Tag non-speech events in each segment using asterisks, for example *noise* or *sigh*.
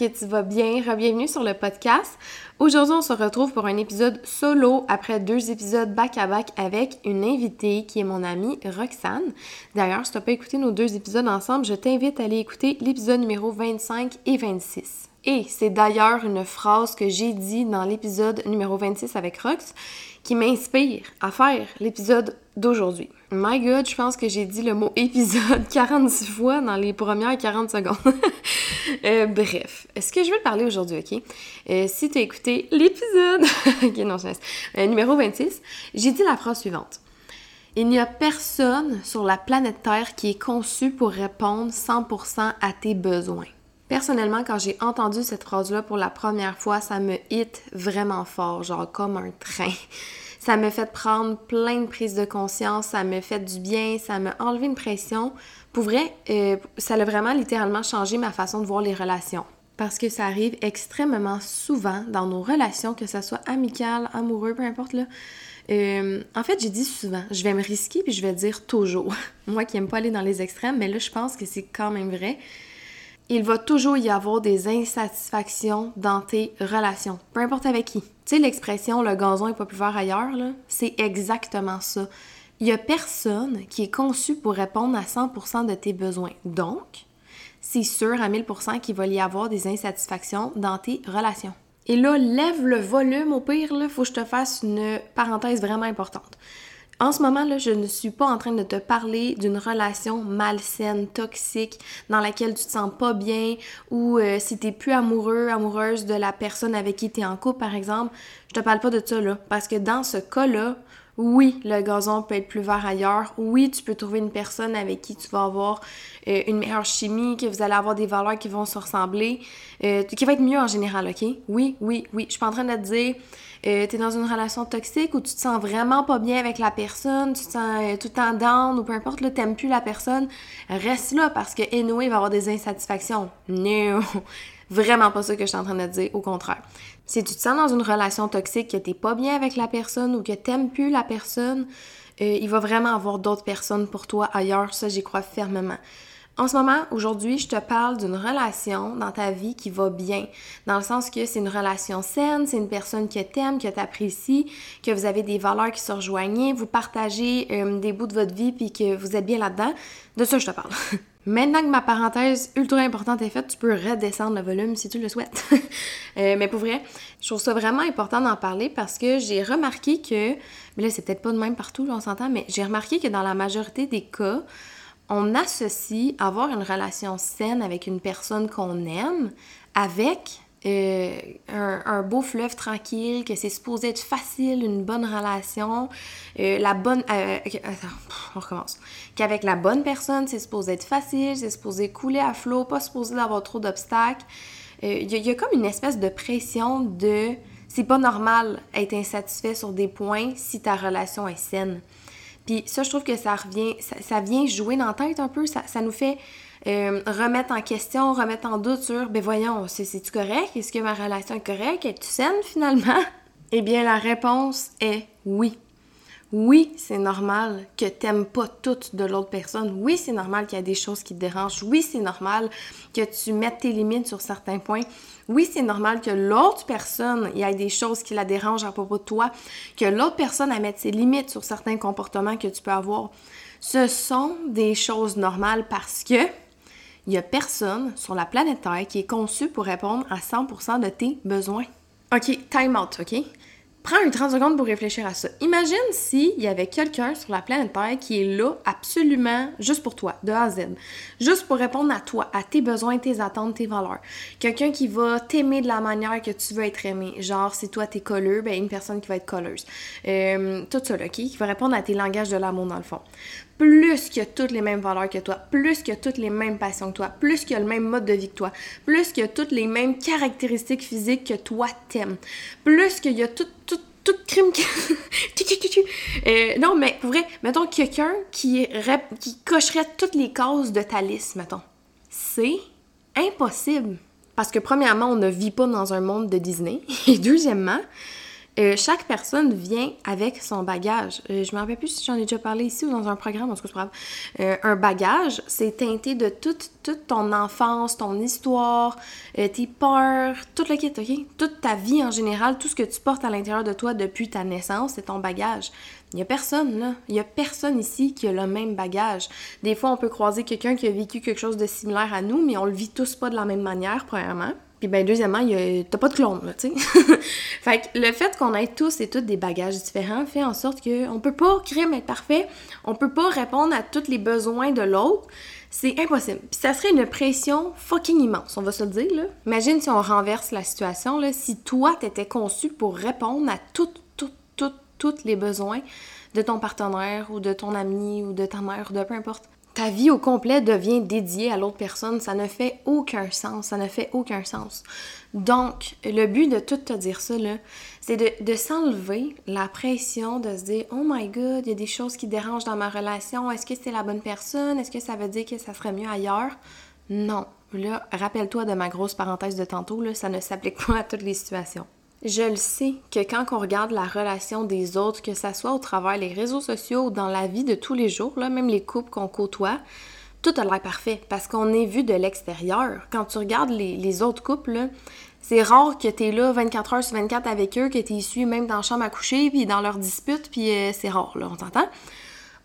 Que tu vas bien. Bienvenue sur le podcast. Aujourd'hui, on se retrouve pour un épisode solo après deux épisodes back-à-back avec une invitée qui est mon amie Roxane. D'ailleurs, si tu n'as pas écouté nos deux épisodes ensemble, je t'invite à aller écouter l'épisode numéro 25 et 26. Et c'est d'ailleurs une phrase que j'ai dit dans l'épisode numéro 26 avec Rox qui m'inspire à faire l'épisode d'aujourd'hui. My God, je pense que j'ai dit le mot épisode *laughs* 46 fois dans les premières 40 secondes. *laughs* euh, bref, ce que je veux parler aujourd'hui, ok? Euh, si tu as écouté l'épisode, *laughs* ok, non. Euh, numéro 26, j'ai dit la phrase suivante. Il n'y a personne sur la planète Terre qui est conçu pour répondre 100% à tes besoins. Personnellement, quand j'ai entendu cette phrase-là pour la première fois, ça me hit vraiment fort, genre comme un train. Ça me fait prendre plein de prises de conscience, ça me fait du bien, ça m'a enlevé une pression. Pour vrai, euh, ça a vraiment littéralement changé ma façon de voir les relations. Parce que ça arrive extrêmement souvent dans nos relations, que ce soit amical, amoureux, peu importe là. Euh, en fait, j'ai dit souvent, je vais me risquer puis je vais dire toujours. *laughs* Moi qui aime pas aller dans les extrêmes, mais là, je pense que c'est quand même vrai il va toujours y avoir des insatisfactions dans tes relations, peu importe avec qui. Tu sais, l'expression le gazon est pas plus vert ailleurs, là, c'est exactement ça. Il y a personne qui est conçu pour répondre à 100% de tes besoins. Donc, c'est sûr à 1000% qu'il va y avoir des insatisfactions dans tes relations. Et là, lève le volume au pire, là, faut que je te fasse une parenthèse vraiment importante. En ce moment, là, je ne suis pas en train de te parler d'une relation malsaine, toxique, dans laquelle tu te sens pas bien, ou euh, si t'es plus amoureux, amoureuse de la personne avec qui tu es en couple, par exemple. Je te parle pas de ça, là. Parce que dans ce cas-là, oui, le gazon peut être plus vert ailleurs. Oui, tu peux trouver une personne avec qui tu vas avoir euh, une meilleure chimie, que vous allez avoir des valeurs qui vont se ressembler, euh, qui va être mieux en général, OK? Oui, oui, oui. Je suis pas en train de te dire euh, tu es dans une relation toxique où tu te sens vraiment pas bien avec la personne, tu te sens tout temps down ou peu importe, là, t'aimes plus la personne, reste là parce que il va avoir des insatisfactions. Non! *laughs* Vraiment pas ça que je suis en train de dire, au contraire. Si tu te sens dans une relation toxique, que t'es pas bien avec la personne ou que t'aimes plus la personne, euh, il va vraiment avoir d'autres personnes pour toi ailleurs, ça j'y crois fermement. En ce moment, aujourd'hui, je te parle d'une relation dans ta vie qui va bien, dans le sens que c'est une relation saine, c'est une personne que t'aimes, que t'apprécies, que vous avez des valeurs qui se rejoignent, vous partagez euh, des bouts de votre vie puis que vous êtes bien là-dedans. De ça, je te parle. *laughs* Maintenant que ma parenthèse ultra importante est faite, tu peux redescendre le volume si tu le souhaites. *laughs* Euh, mais pour vrai, je trouve ça vraiment important d'en parler parce que j'ai remarqué que, mais là c'est peut-être pas de même partout, on s'entend, mais j'ai remarqué que dans la majorité des cas, on associe avoir une relation saine avec une personne qu'on aime avec euh, un, beau fleuve tranquille, que c'est supposé être facile, une bonne relation, euh, la bonne... Euh, attends, on recommence. Qu'avec la bonne personne, c'est supposé être facile, c'est supposé couler à flot, pas supposé d'avoir trop d'obstacles. Il y, a comme une espèce de pression de... C'est pas normal être insatisfait sur des points si ta relation est saine. Puis ça, je trouve que ça revient, ça, vient jouer dans la tête un peu, ça, nous fait euh, remettre en question, remettre en doute sur, ben voyons, c'est-tu correct? Est-ce que ma relation est correcte? Es-tu saine finalement? *laughs* Eh bien, la réponse est oui. Oui, c'est normal que t'aimes pas tout de l'autre personne. Oui, c'est normal qu'il y a des choses qui te dérangent. Oui, c'est normal que tu mettes tes limites sur certains points. Oui, c'est normal que l'autre personne, il y ait des choses qui la dérangent à propos de toi, que l'autre personne a mettre ses limites sur certains comportements que tu peux avoir. Ce sont des choses normales parce que il y a personne sur la planète Terre qui est conçu pour répondre à 100% de tes besoins. OK, time out, OK? Prends un 30 secondes pour réfléchir à ça. Imagine s'il y avait quelqu'un sur la planète Terre qui est là absolument juste pour toi, de A à Z. Juste pour répondre à toi, à tes besoins, tes attentes, tes valeurs. Quelqu'un qui va t'aimer de la manière que tu veux être aimé. Genre, si toi t'es colleux, ben une personne qui va être colleuse. Euh, tout ça, OK? Qui va répondre à tes langages de l'amour dans le fond plus a toutes les mêmes valeurs que toi, plus a toutes les mêmes passions que toi, plus a le même mode de vie que toi, plus a toutes les mêmes caractéristiques physiques que toi t'aimes, plus qu'il y a tout, tout, crime qui... *laughs* euh, non, mais pour vrai, mettons quelqu'un qui, qui cocherait toutes les causes de ta liste, mettons. C'est impossible. Parce que premièrement, on ne vit pas dans un monde de Disney. *laughs* Et deuxièmement, Euh, chaque personne vient avec son bagage. Euh, je me rappelle plus si j'en ai déjà parlé ici ou dans un programme, en tout cas, c'est pas grave. Euh, un bagage, c'est teinté de toute, ton enfance, ton histoire, tes peurs, tout le kit, OK? Toute ta vie en général, tout ce que tu portes à l'intérieur de toi depuis ta naissance, c'est ton bagage. Il n'y a personne, là. Il n'y a personne ici qui a le même bagage. Des fois, on peut croiser quelqu'un qui a vécu quelque chose de similaire à nous, mais on le vit tous pas de la même manière, premièrement. Puis ben deuxièmement, t'as pas de clone, là, tu sais. *laughs* fait que le fait qu'on ait tous et toutes des bagages différents fait en sorte qu'on peut pas créer être parfait, on peut pas répondre à tous les besoins de l'autre. C'est impossible. Puis ça serait une pression fucking immense, on va se le dire, là. Imagine si on renverse la situation, là, si toi, t'étais conçu pour répondre à toutes, toutes, toutes, tous les besoins de ton partenaire ou de ton ami ou de ta mère de peu importe ta vie au complet devient dédiée à l'autre personne, ça ne fait aucun sens, ça ne fait aucun sens. Donc, le but de tout te dire ça, c'est de, s'enlever la pression de se dire « Oh my God, il y a des choses qui dérangent dans ma relation, est-ce que c'est la bonne personne? Est-ce que ça veut dire que ça serait mieux ailleurs? » Non. Là, rappelle-toi de ma grosse parenthèse de tantôt, là, ça ne s'applique *laughs* pas à toutes les situations. Je le sais que quand on regarde la relation des autres, que ça soit au travers les réseaux sociaux ou dans la vie de tous les jours, là, même les couples qu'on côtoie, tout a l'air parfait parce qu'on est vu de l'extérieur. Quand tu regardes les, autres couples, c'est rare que tu es là 24 heures sur 24 avec eux, que tu issu même dans la chambre à coucher, puis dans leurs disputes, puis euh, c'est rare, là, on t'entend?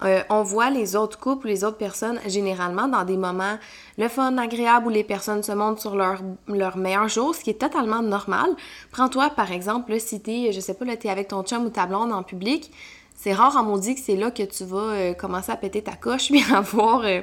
Euh, on voit les autres couples, les autres personnes, généralement dans des moments le fun, agréable, où les personnes se montrent sur leur, leur meilleur jour, ce qui est totalement normal. Prends-toi, par exemple, si t'es, je sais pas, là, t'es avec ton chum ou ta blonde en public, c'est rare en maudit que c'est là que tu vas euh, commencer à péter ta coche, *laughs* puis avoir euh,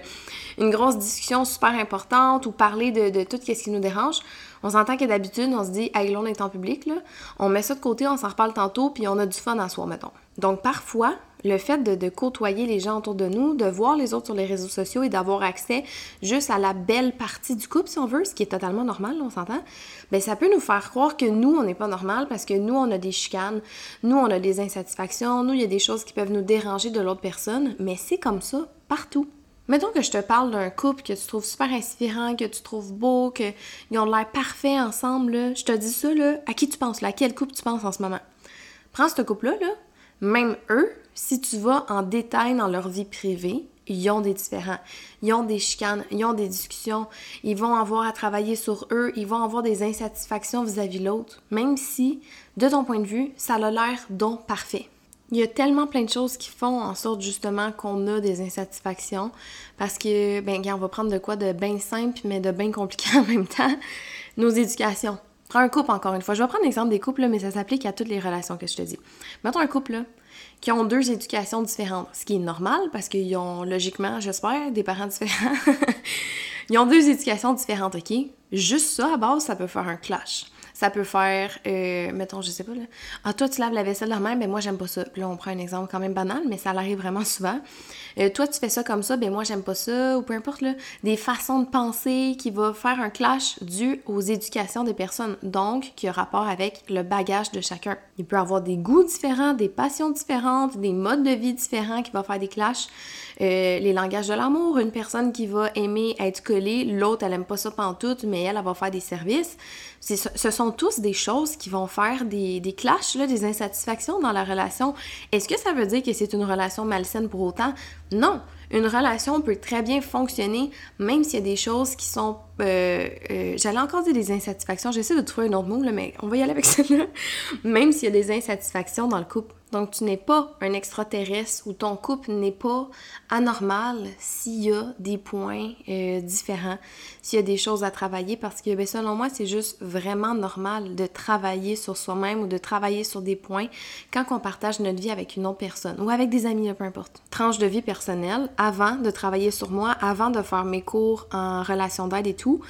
une grosse discussion super importante ou parler de, de tout ce qui nous dérange. On s'entend que d'habitude, on se dit, hey, là, on est en public, là. On met ça de côté, on s'en reparle tantôt, puis on a du fun à soi, mettons. Donc, parfois, le fait de, côtoyer les gens autour de nous, de voir les autres sur les réseaux sociaux et d'avoir accès juste à la belle partie du couple, si on veut, ce qui est totalement normal, on s'entend, bien, ça peut nous faire croire que nous, on n'est pas normal parce que nous, on a des chicanes, nous, on a des insatisfactions, nous, il y a des choses qui peuvent nous déranger de l'autre personne, mais c'est comme ça partout. Mettons que je te parle d'un couple que tu trouves super inspirant, que tu trouves beau, qu'ils ont l'air parfaits ensemble, Je te dis ça, là, à qui tu penses, là? À quel couple tu penses en ce moment? Prends ce couple-là, là, même eux, si tu vas en détail dans leur vie privée, ils ont des différents. Ils ont des chicanes, ils ont des discussions, ils vont avoir à travailler sur eux, ils vont avoir des insatisfactions vis-à-vis de l'autre, même si, de ton point de vue, ça a l'air donc parfait. Il y a tellement plein de choses qui font en sorte justement qu'on a des insatisfactions parce que, ben, on va prendre de quoi de bien simple mais de bien compliqué *laughs* en même temps. Nos éducations. Un couple encore une fois. Je vais prendre l'exemple des couples, mais ça s'applique à toutes les relations que je te dis. Mettons un couple, qui ont deux éducations différentes, ce qui est normal parce qu'ils ont logiquement, j'espère, des parents différents. *laughs* Ils ont deux éducations différentes, ok? Juste ça, à base, ça peut faire un clash. Ça peut faire, euh, mettons, je sais pas, là. Ah, toi, tu laves la vaisselle la même, ben moi, j'aime pas ça. là, on prend un exemple quand même banal, mais ça arrive vraiment souvent. Euh, toi, tu fais ça comme ça, ben moi, j'aime pas ça, ou peu importe, là. Des façons de penser qui vont faire un clash dû aux éducations des personnes, donc qui a rapport avec le bagage de chacun. Il peut avoir des goûts différents, des passions différentes, des modes de vie différents qui vont faire des clashs. Euh, les langages de l'amour, une personne qui va aimer être collée, l'autre, elle aime pas ça pantoute, mais elle, elle va faire des services. Ce sont tous des choses qui vont faire des, des clashs, là, des insatisfactions dans la relation. Est-ce que ça veut dire que c'est une relation malsaine pour autant? Non! Une relation peut très bien fonctionner, même s'il y a des choses qui sont... Euh, euh, j'allais encore dire des insatisfactions, j'essaie de trouver un autre mot, là, mais on va y aller avec *laughs* ça là. Même s'il y a des insatisfactions dans le couple. Donc, tu n'es pas un extraterrestre ou ton couple n'est pas anormal s'il y a des points euh, différents, s'il y a des choses à travailler, parce que, ben, selon moi, c'est juste vraiment normal de travailler sur soi-même ou de travailler sur des points quand on partage notre vie avec une autre personne ou avec des amis, peu importe. Tranche de vie personnelle, avant de travailler sur moi, avant de faire mes cours en relation d'aide et tout,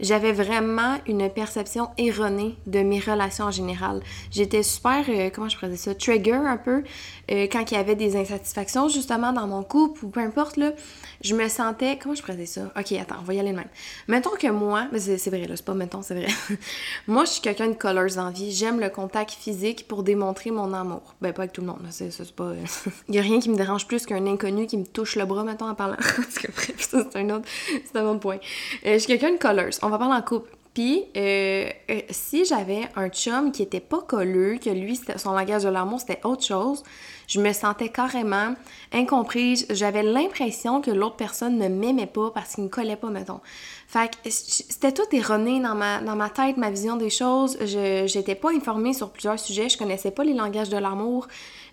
j'avais vraiment une perception erronée de mes relations en général. J'étais super, euh, comment je pourrais dire ça, trigger un peu euh, quand il y avait des insatisfactions justement dans mon couple ou peu importe là. Je me sentais, comment je pourrais dire ça? Ok, attends, on va y aller de même. Mettons que moi, c'est vrai là, c'est pas mettons, c'est vrai. *laughs* moi, je suis quelqu'un de colors en vie. J'aime le contact physique pour démontrer mon amour. Ben, pas avec tout le monde, c'est pas... Euh, *laughs* il y a rien qui me dérange plus qu'un inconnu qui me touche le bras, mettons, en parlant. *laughs* Parce c'est un autre, c'est un autre point. je suis quelqu'un de colors va parler en couple. Puis, euh, euh, si j'avais un chum qui était pas colleux, que lui, son langage de l'amour, c'était autre chose, je me sentais carrément incomprise. J'avais l'impression que l'autre personne ne m'aimait pas parce qu'il me collait pas, mettons. Fait que c'était tout erroné dans ma, tête, ma vision des choses. Je j'étais pas informée sur plusieurs sujets. Je connaissais pas les langages de l'amour.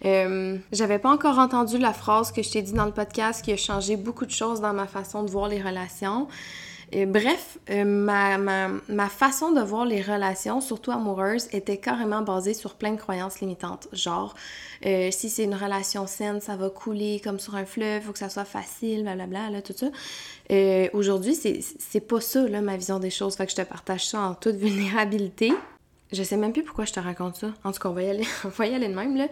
Euh, j'avais pas encore entendu la phrase que je t'ai dit dans le podcast qui a changé beaucoup de choses dans ma façon de voir les relations bref, euh, ma, ma, ma, façon de voir les relations, surtout amoureuses, était carrément basée sur plein de croyances limitantes. Genre, euh, si c'est une relation saine, ça va couler comme sur un fleuve, faut que ça soit facile, blablabla, là, tout ça. Euh, Aujourd'hui, c'est pas ça, là, ma vision des choses. Que je te partage ça en toute *laughs* vulnérabilité. Je sais même plus pourquoi je te raconte ça. En tout cas, on va y aller, *laughs* on va y aller de même, là.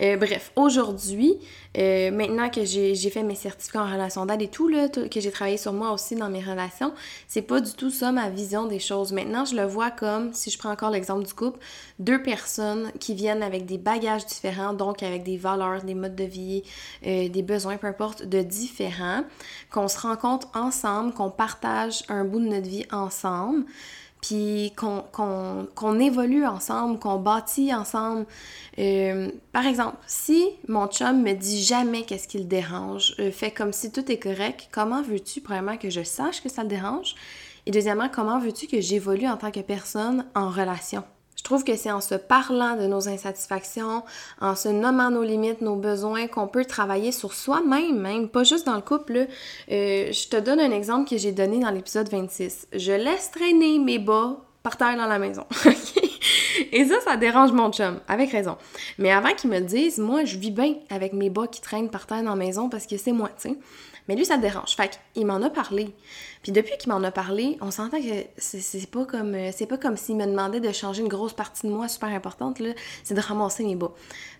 Euh, bref, aujourd'hui, euh, maintenant que j'ai fait mes certificats en relation d'aide et tout, là, que j'ai travaillé sur moi aussi dans mes relations, c'est pas du tout ça ma vision des choses. Maintenant, je le vois comme, si je prends encore l'exemple du couple, deux personnes qui viennent avec des bagages différents, donc avec des valeurs, des modes de vie, euh, des besoins, peu importe, de différents, qu'on se rencontre ensemble, qu'on partage un bout de notre vie ensemble puis qu'on évolue ensemble, qu'on bâtit ensemble. Euh, par exemple, si mon chum me dit jamais qu'est-ce qui le dérange, euh, fait comme si tout est correct, comment veux-tu, premièrement, que je sache que ça le dérange? Et deuxièmement, comment veux-tu que j'évolue en tant que personne en relation? Je trouve que c'est en se parlant de nos insatisfactions, en se nommant nos limites, nos besoins, qu'on peut travailler sur soi-même, même, pas juste dans le couple. Euh, je te donne un exemple que j'ai donné dans l'épisode 26. Je laisse traîner mes bas par terre dans la maison. *laughs* Et ça, ça dérange mon chum, avec raison. Mais avant qu'il me le dise, moi, je vis bien avec mes bas qui traînent par terre dans la maison parce que c'est moi, tu sais. Mais lui, ça le dérange. Fait qu'il m'en a parlé. Puis depuis qu'il m'en a parlé, on s'entend que c'est pas comme euh, c'est pas comme s'il me demandait de changer une grosse partie de moi super importante, là. C'est de ramasser mes bas.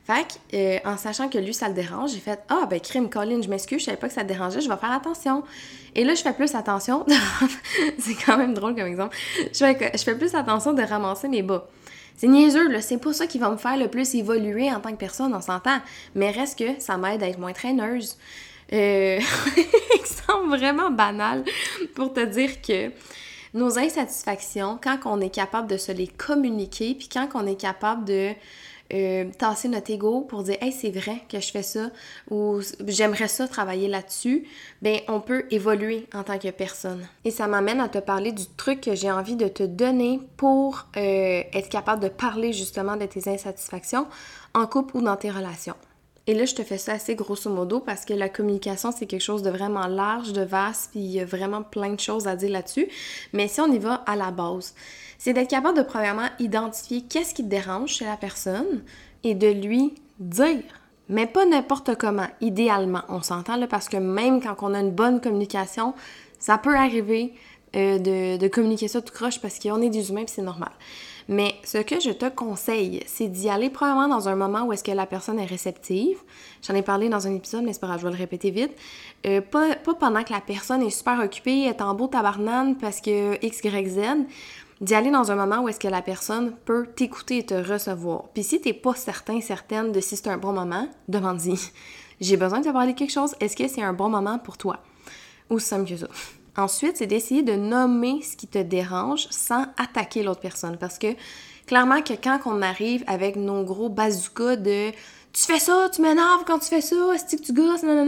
Fait que, euh, en sachant que lui, ça le dérange, j'ai fait Ah, ben, crime, Colin, je m'excuse, je savais pas que ça te dérangeait, je vais faire attention. Et là, je fais plus attention. *laughs* c'est quand même drôle comme exemple. Je fais, je fais plus attention de ramasser mes bas. C'est niaiseux, là. C'est pas ça qui va me faire le plus évoluer en tant que personne, on s'entend. Mais reste que ça m'aide à être moins traîneuse. Euh, *laughs* exemple vraiment banal pour te dire que nos insatisfactions, quand on est capable de se les communiquer, puis quand on est capable de euh, tasser notre ego pour dire hey c'est vrai que je fais ça ou j'aimerais ça travailler là-dessus ben on peut évoluer en tant que personne. Et ça m'amène à te parler du truc que j'ai envie de te donner pour euh, être capable de parler justement de tes insatisfactions en couple ou dans tes relations et là, je te fais ça assez grosso modo parce que la communication, c'est quelque chose de vraiment large, de vaste, puis il y a vraiment plein de choses à dire là-dessus. Mais si on y va à la base, c'est d'être capable de premièrement identifier qu'est-ce qui te dérange chez la personne et de lui dire. Mais pas n'importe comment, idéalement. On s'entend là parce que même quand on a une bonne communication, ça peut arriver euh, de, communiquer ça tout croche parce qu'on est des humains c'est normal. Mais ce que je te conseille, c'est d'y aller probablement dans un moment où est-ce que la personne est réceptive. J'en ai parlé dans un épisode, mais c'est pas grave, je vais le répéter vite. Euh, pas, pas, pendant que la personne est super occupée, est en beau tabarnane parce que X, Y, Z. D'y aller dans un moment où est-ce que la personne peut t'écouter et te recevoir. Puis si t'es pas certain, certaine de si c'est un bon moment, demande-y. J'ai besoin de te parler quelque chose, est-ce que c'est un bon moment pour toi? Ou simple que ça. Ensuite, c'est d'essayer de nommer ce qui te dérange sans attaquer l'autre personne. Parce que clairement que quand on arrive avec nos gros bazookas de tu fais ça, tu m'énerves quand tu fais ça, est-ce que tu gosses, non,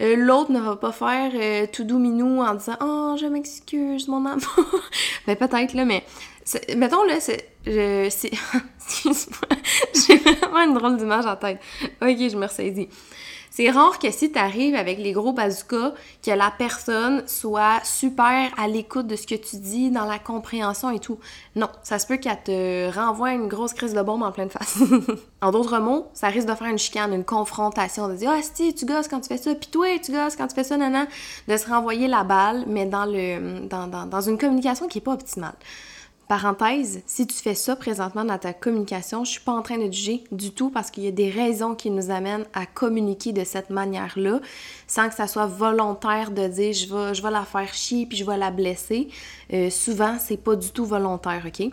euh, l'autre ne va pas faire euh, tout doux minou en disant Oh, je m'excuse, mon amour. *laughs* ben, peut-être, là, mais mettons, là, c'est. *laughs* Excuse-moi, *laughs* j'ai vraiment une drôle d'image en tête. Ok, je me ressaisis. C'est rare que si tu arrives avec les gros bazookas, que la personne soit super à l'écoute de ce que tu dis, dans la compréhension et tout. Non, ça se peut qu'elle te renvoie une grosse crise de bombe en pleine face. *laughs* en d'autres mots, ça risque de faire une chicane, une confrontation, de dire Ah, si, tu gosses quand tu fais ça, puis toi, tu gosses quand tu fais ça, nana. De se renvoyer la balle, mais dans, le, dans une communication qui n'est pas optimale. Parenthèse, si tu fais ça présentement dans ta communication, je suis pas en train de juger du tout parce qu'il y a des raisons qui nous amènent à communiquer de cette manière-là, sans que ça soit volontaire de dire je vais, je vais la faire chier puis je vais la blesser. Euh, souvent, c'est pas du tout volontaire, ok?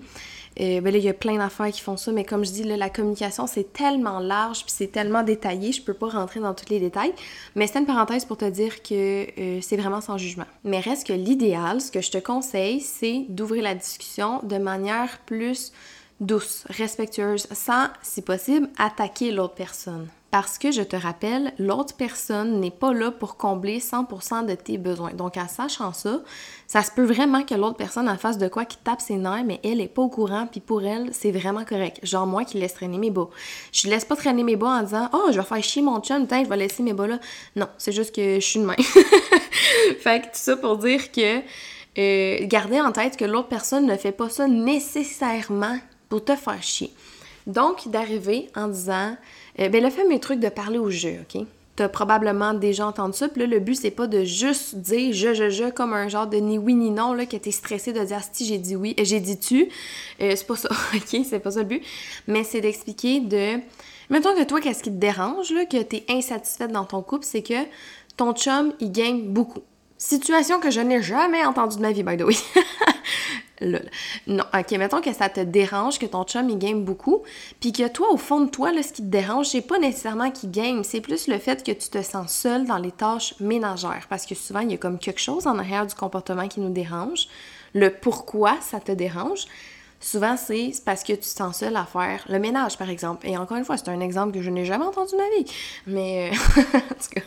Ben là, il y a plein d'affaires qui font ça, mais comme je dis, la communication, c'est tellement large, puis c'est tellement détaillé, je peux pas rentrer dans tous les détails. Mais c'est une parenthèse pour te dire que euh, c'est vraiment sans jugement. Mais reste que l'idéal, ce que je te conseille, c'est d'ouvrir la discussion de manière plus douce, respectueuse, sans, si possible, attaquer l'autre personne. Parce que je te rappelle, l'autre personne n'est pas là pour combler 100% de tes besoins. Donc, en sachant ça, ça se peut vraiment que l'autre personne en face de quoi qui tape ses nerfs, mais elle est pas au courant, puis pour elle, c'est vraiment correct. Genre moi qui laisse traîner mes bas. Je laisse pas traîner mes bas en disant Oh, je vais faire chier mon chum, je vais laisser mes bas là. Non, c'est juste que je suis de main. *laughs* fait que tout ça pour dire que euh, gardez en tête que l'autre personne ne fait pas ça nécessairement pour te faire chier. Donc, d'arriver en disant, euh, ben le fameux truc de parler au jeu, OK? T'as probablement déjà entendu ça, puis là, le but, c'est pas de juste dire je, je, je, comme un genre de ni oui ni non, là, que t'es stressé de dire si j'ai dit oui, euh, j'ai dit tu. Euh, c'est pas ça, *laughs* OK? C'est pas ça le but. Mais c'est d'expliquer de. Mettons que toi, qu'est-ce qui te dérange, là, que t'es insatisfaite dans ton couple, c'est que ton chum, il gagne beaucoup. Situation que je n'ai jamais entendue de ma vie, by the way. *laughs* Non, ok, mettons que ça te dérange, que ton chum il game beaucoup, puis que toi, au fond de toi, là, ce qui te dérange, c'est pas nécessairement qu'il game, c'est plus le fait que tu te sens seul dans les tâches ménagères, parce que souvent, il y a comme quelque chose en arrière du comportement qui nous dérange, le pourquoi ça te dérange. Souvent, c'est parce que tu te sens seul à faire le ménage, par exemple. Et encore une fois, c'est un exemple que je n'ai jamais entendu de ma vie. Mais, euh, *laughs* en tout cas,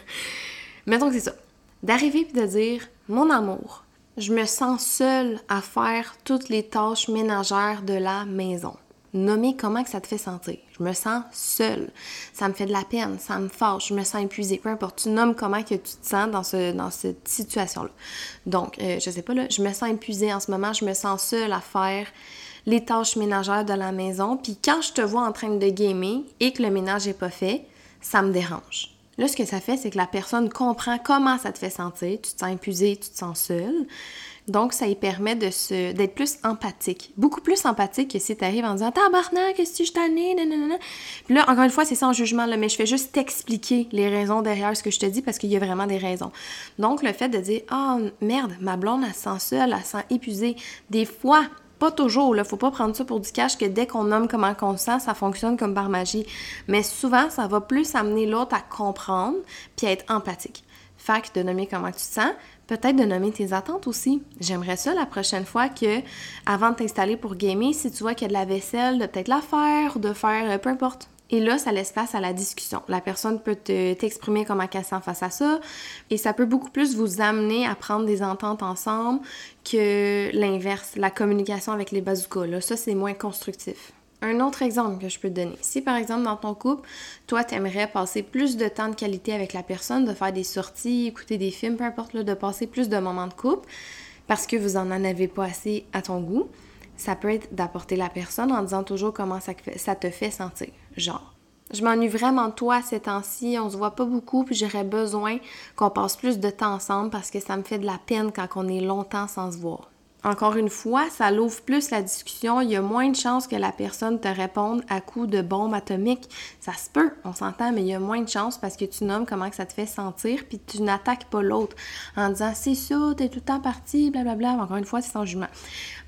mettons que c'est ça. D'arriver et de dire, mon amour, je me sens seule à faire toutes les tâches ménagères de la maison. Nommer comment ça te fait sentir. Je me sens seule. Ça me fait de la peine, ça me fâche, je me sens épuisée. Peu importe, tu nommes comment que tu te sens dans, ce, dans cette situation-là. Donc, euh, je sais pas, là, je me sens épuisée en ce moment, je me sens seule à faire les tâches ménagères de la maison. Puis quand je te vois en train de gamer et que le ménage n'est pas fait, ça me dérange. Là, ce que ça fait, c'est que la personne comprend comment ça te fait sentir. Tu te sens épuisé, tu te sens seul. Donc, ça lui permet de se, d'être plus empathique. Beaucoup plus empathique que si tu arrives en disant Tabarnak, qu'est-ce que je t'en ai. Puis là, encore une fois, c'est sans jugement, là, mais je fais juste t'expliquer les raisons derrière ce que je te dis parce qu'il y a vraiment des raisons. Donc, le fait de dire Ah, oh, merde, ma blonde, elle se sent seule, elle se sent épuisée. Des fois, pas toujours, là, faut pas prendre ça pour du cash que dès qu'on nomme comment on sent, ça fonctionne comme par magie. Mais souvent, ça va plus amener l'autre à comprendre puis à être empathique. Fait de nommer comment tu te sens, peut-être de nommer tes attentes aussi. J'aimerais ça la prochaine fois que, avant de t'installer pour gamer, si tu vois qu'il y a de la vaisselle, de peut-être la faire ou de faire euh, peu importe. Et là, ça laisse place à la discussion. La personne peut t'exprimer comment elle sent face à ça. Et ça peut beaucoup plus vous amener à prendre des ententes ensemble que l'inverse, la communication avec les bazookas. Là, ça, c'est moins constructif. Un autre exemple que je peux te donner. Si par exemple dans ton couple, toi tu aimerais passer plus de temps de qualité avec la personne, de faire des sorties, écouter des films, peu importe, de passer plus de moments de couple, parce que vous en avez pas assez à ton goût, ça peut être d'apporter la personne en disant toujours comment ça te fait sentir. Genre, je m'ennuie vraiment de toi ces temps-ci, on se voit pas beaucoup, puis j'aurais besoin qu'on passe plus de temps ensemble parce que ça me fait de la peine quand on est longtemps sans se voir. Encore une fois, ça l'ouvre plus la discussion. Il y a moins de chances que la personne te réponde à coup de bombe atomique. Ça se peut, on s'entend, mais il y a moins de chances parce que tu nommes comment que ça te fait sentir, puis tu n'attaques pas l'autre en disant c'est ça, t'es tout le temps parti, blablabla. Encore une fois, c'est sans jugement.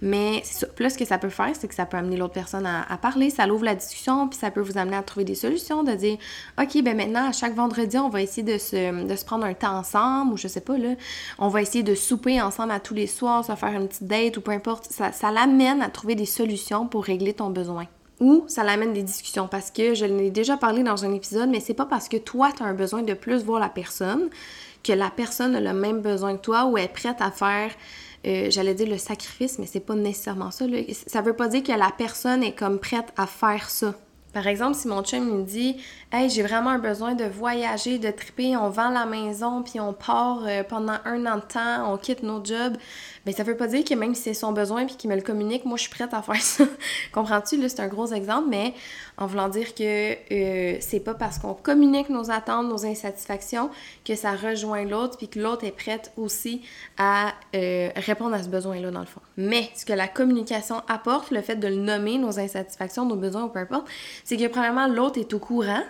Mais c'est que ça peut faire, c'est que ça peut amener l'autre personne à, parler, ça l'ouvre la discussion, puis ça peut vous amener à trouver des solutions, de dire OK, ben maintenant, à chaque vendredi, on va essayer de se, de se prendre un temps ensemble, ou je sais pas, là, on va essayer de souper ensemble à tous les soirs, se faire une petite date ou peu importe, ça, ça l'amène à trouver des solutions pour régler ton besoin. Ou ça l'amène des discussions parce que je l'ai déjà parlé dans un épisode, mais c'est pas parce que toi tu as un besoin de plus voir la personne que la personne a le même besoin que toi ou est prête à faire euh, j'allais dire le sacrifice, mais c'est pas nécessairement ça. Ça veut pas dire que la personne est comme prête à faire ça. Par exemple, si mon chum me dit Hey, j'ai vraiment un besoin de voyager, de triper, on vend la maison, puis on part euh, pendant un an de temps, on quitte nos jobs, ben ça veut pas dire que même si c'est son besoin puis qu'il me le communique, moi je suis prête à faire ça. *laughs* Comprends-tu? Là, c'est un gros exemple, mais en voulant dire que euh, c'est pas parce qu'on communique nos attentes, nos insatisfactions, que ça rejoint l'autre puis que l'autre est prête aussi à euh, répondre à ce besoin-là, dans le fond. Mais ce que la communication apporte, le fait de le nommer, nos insatisfactions, nos besoins ou peu importe, c'est que premièrement, l'autre est au courant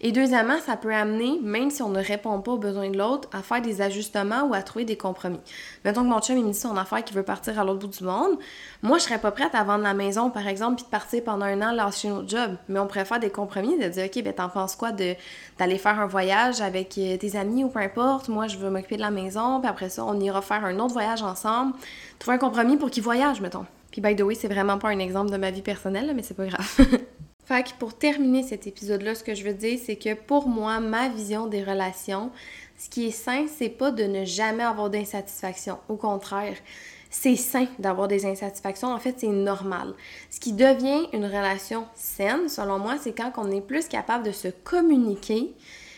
Et deuxièmement, ça peut amener, même si on ne répond pas aux besoins de l'autre, à faire des ajustements ou à trouver des compromis. Mettons que mon chum il me dit son affaire qu'il veut partir à l'autre bout du monde. Moi, je serais pas prête à vendre la maison, par exemple, puis de partir pendant un an lâcher notre job. Mais on pourrait faire des compromis, de dire, OK, ben t'en penses quoi d'aller faire un voyage avec euh, tes amis ou peu importe? Moi, je veux m'occuper de la maison, puis après ça, on ira faire un autre voyage ensemble. Trouver un compromis pour qu'ils voyagent, mettons. Puis, by the way, c'est vraiment pas un exemple de ma vie personnelle, mais c'est pas grave. *laughs* Fait pour terminer cet épisode-là, ce que je veux dire, c'est que pour moi, ma vision des relations, ce qui est sain, c'est pas de ne jamais avoir d'insatisfaction. Au contraire, c'est sain d'avoir des insatisfactions. En fait, c'est normal. Ce qui devient une relation saine, selon moi, c'est quand on est plus capable de se communiquer.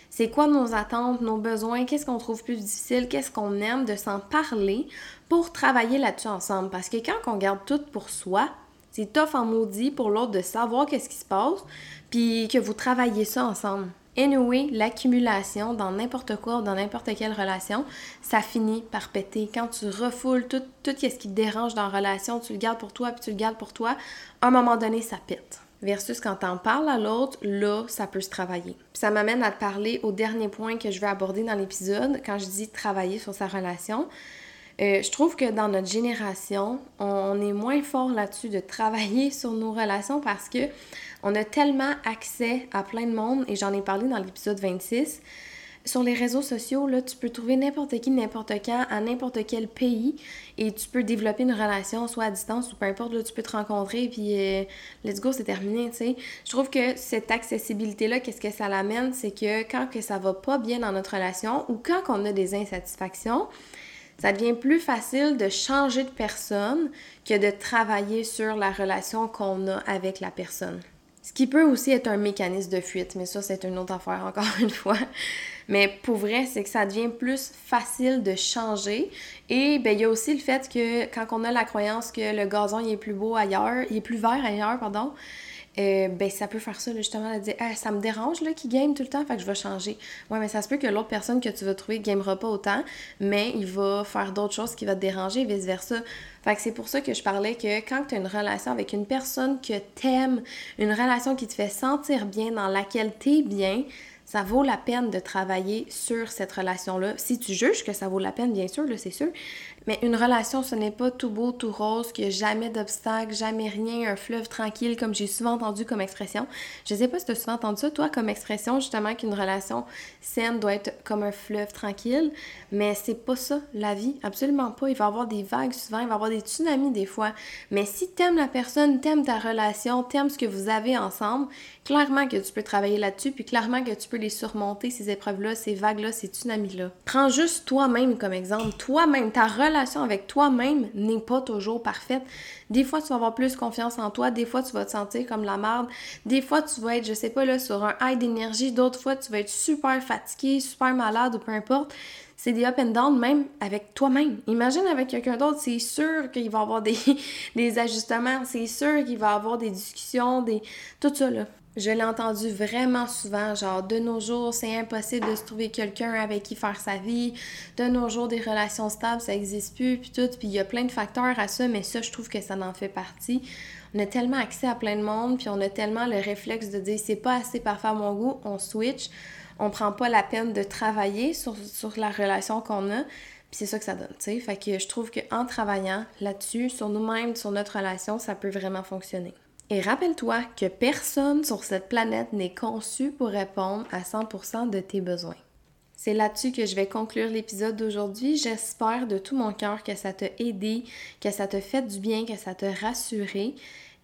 C'est quoi nos attentes, nos besoins, qu'est-ce qu'on trouve plus difficile, qu'est-ce qu'on aime, de s'en parler pour travailler là-dessus ensemble. Parce que quand on garde tout pour soi, c'est tough en maudit pour l'autre de savoir qu'est-ce qui se passe, puis que vous travaillez ça ensemble. Anyway, l'accumulation dans n'importe quoi ou dans n'importe quelle relation, ça finit par péter. Quand tu refoules tout, tout ce qui te dérange dans la relation, tu le gardes pour toi, puis tu le gardes pour toi, à un moment donné, ça pète. Versus quand t'en parles à l'autre, là, ça peut se travailler. Ça m'amène à te parler au dernier point que je vais aborder dans l'épisode, quand je dis travailler sur sa relation. Euh, je trouve que dans notre génération, on est moins fort là-dessus de travailler *laughs* sur nos relations parce que on a tellement accès à plein de monde, et j'en ai parlé dans l'épisode 26. Sur les réseaux sociaux, là, tu peux trouver n'importe qui, n'importe quand, à n'importe quel pays, et tu peux développer une relation, soit à distance ou peu importe, là, tu peux te rencontrer, puis euh, let's go, c'est terminé, tu sais. Je trouve que cette accessibilité-là, qu'est-ce que ça l'amène, c'est que quand que ça va pas bien dans notre relation, ou quand on a des insatisfactions, ça devient plus facile de changer de personne que de travailler sur la relation qu'on a avec la personne. Ce qui peut aussi être un mécanisme de fuite, mais ça, c'est une autre affaire encore une fois. Mais pour vrai, c'est que ça devient plus facile de changer. Et ben, il y a aussi le fait que quand on a la croyance que le gazon il est plus beau ailleurs, il est plus vert ailleurs, pardon, euh, ben ça peut faire ça justement de dire ça me dérange là qu'il game tout le temps fait que je vais changer ouais mais ça se peut que l'autre personne que tu vas trouver gamera pas autant mais il va faire d'autres choses qui va te déranger et vice versa fait que c'est pour ça que je parlais que quand tu as une relation avec une personne que t'aimes une relation qui te fait sentir bien dans laquelle t'es bien ça vaut la peine de travailler sur cette relation-là. Si tu juges que ça vaut la peine, bien sûr, là, c'est sûr. Mais une relation, ce n'est pas tout beau, tout rose, qu'il n'y a jamais d'obstacle, jamais rien, un fleuve tranquille, comme j'ai souvent entendu comme expression. Je sais pas si tu as souvent entendu ça, toi, comme expression, justement, qu'une relation saine doit être comme un fleuve tranquille. Mais c'est pas ça, la vie. Absolument pas. Il va y avoir des vagues souvent, il va y avoir des tsunamis des fois. Mais si t'aimes la personne, t'aimes ta relation, t'aimes ce que vous avez ensemble, clairement que tu peux travailler là-dessus, puis clairement que tu peux les surmonter, ces épreuves-là, ces vagues-là, ces tsunamis-là. Prends juste toi-même comme exemple. Toi-même, ta relation avec toi-même n'est pas toujours parfaite. Des fois, tu vas avoir plus confiance en toi, des fois, tu vas te sentir comme la merde, des fois, tu vas être, je sais pas, là, sur un high d'énergie, d'autres fois, tu vas être super fatigué, super malade ou peu importe c'est des up and down même avec toi-même. Imagine avec quelqu'un d'autre, c'est sûr qu'il va avoir des, *laughs* des ajustements, c'est sûr qu'il va avoir des discussions, des tout ça là. Je l'ai entendu vraiment souvent, genre de nos jours, c'est impossible de se trouver quelqu'un avec qui faire sa vie. De nos jours, des relations stables, ça n'existe plus, puis tout. Puis il y a plein de facteurs à ça, mais ça, je trouve que ça en fait partie. On a tellement accès à plein de monde, puis on a tellement le réflexe de dire c'est pas assez parfait à mon goût, on switch. On prend pas la peine de travailler sur, sur la relation qu'on a. Puis c'est ça que ça donne, tu sais. Fait que je trouve qu'en travaillant là-dessus, sur nous-mêmes, sur notre relation, ça peut vraiment fonctionner. Et rappelle-toi que personne sur cette planète n'est conçu pour répondre à 100% de tes besoins. C'est là-dessus que je vais conclure l'épisode d'aujourd'hui. J'espère de tout mon cœur que ça t'a aidé, que ça te fait du bien, que ça t'a rassuré.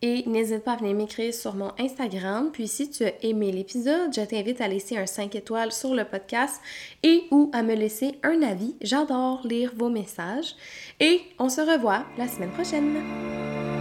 Et n'hésite pas à venir m'écrire sur mon Instagram. Puis si tu as aimé l'épisode, je t'invite à laisser un 5 étoiles sur le podcast et ou à me laisser un avis. J'adore lire vos messages. Et on se revoit la semaine prochaine.